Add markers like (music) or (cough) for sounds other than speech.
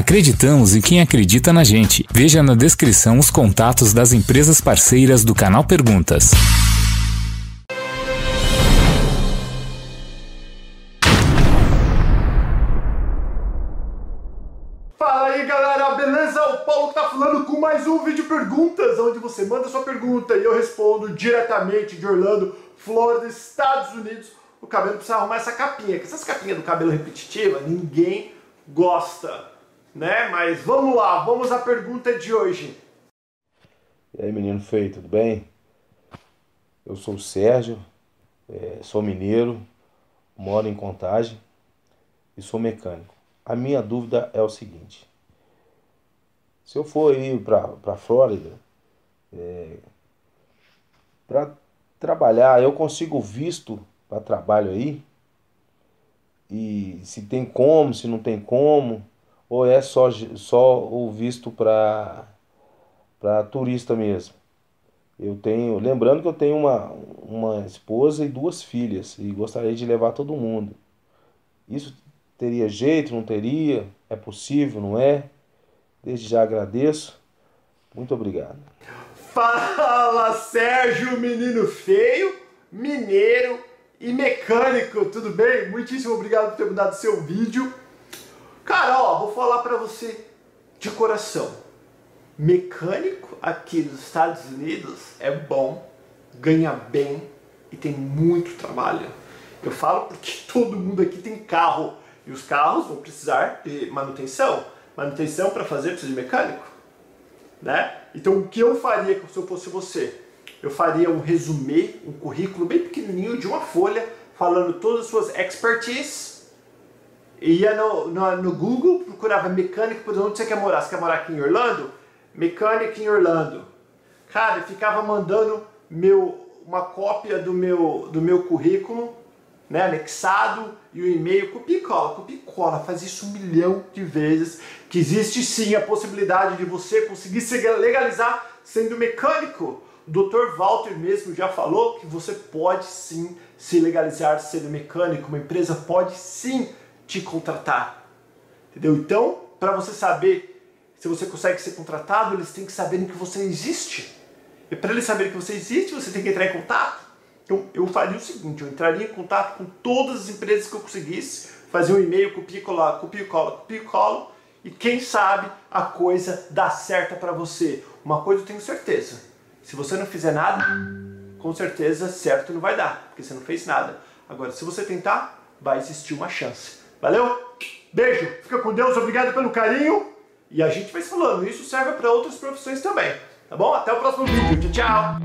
Acreditamos em quem acredita na gente. Veja na descrição os contatos das empresas parceiras do canal Perguntas. Fala aí galera, beleza? O Paulo tá falando com mais um vídeo perguntas, onde você manda sua pergunta e eu respondo diretamente de Orlando, Flórida, Estados Unidos. O cabelo precisa arrumar essa capinha, que essas capinhas do cabelo repetitiva, ninguém gosta, né? Mas vamos lá, vamos à pergunta de hoje. E aí, menino feio, tudo bem? Eu sou o Sérgio, é, sou mineiro, moro em Contagem e sou mecânico. A minha dúvida é o seguinte: se eu for ir para a Flórida é, para trabalhar, eu consigo visto para trabalho aí? E se tem como, se não tem como, ou é só, só o visto para turista mesmo? Eu tenho, lembrando que eu tenho uma, uma esposa e duas filhas e gostaria de levar todo mundo. Isso teria jeito, não teria? É possível, não é? Desde já agradeço. Muito obrigado. Fala Sérgio, menino feio, mineiro e mecânico, tudo bem? Muitíssimo obrigado por ter mudado seu vídeo. Cara, ó, vou falar pra você de coração. Mecânico aqui nos Estados Unidos é bom, ganha bem e tem muito trabalho. Eu falo porque (laughs) todo mundo aqui tem carro e os carros vão precisar de manutenção. Manutenção para fazer precisa de mecânico, né? Então o que eu faria se eu fosse você? Eu faria um resumê, um currículo bem pequenininho de uma folha falando todas as suas expertise. Ia no, no, no Google, procurava mecânico, por onde você quer morar? Você quer morar aqui em Orlando? Mecânico em Orlando. Cara, eu ficava mandando meu, uma cópia do meu, do meu currículo né, anexado e o e-mail, copia e cola, copia e cola, faz isso um milhão de vezes, que existe sim a possibilidade de você conseguir se legalizar sendo mecânico. O Dr. Walter mesmo já falou que você pode sim se legalizar sendo mecânico, uma empresa pode sim te contratar. Entendeu? Então, para você saber se você consegue ser contratado, eles têm que saber que você existe. E para eles saberem que você existe, você tem que entrar em contato. Então eu faria o seguinte, eu entraria em contato com todas as empresas que eu conseguisse, fazer um e-mail, copia e cola, copia e cola, copia e cola, e quem sabe a coisa dá certa para você. Uma coisa eu tenho certeza, se você não fizer nada, com certeza certo não vai dar, porque você não fez nada. Agora, se você tentar, vai existir uma chance. Valeu? Beijo, fica com Deus, obrigado pelo carinho. E a gente vai se falando, isso serve para outras profissões também. Tá bom? Até o próximo vídeo. Tchau, tchau.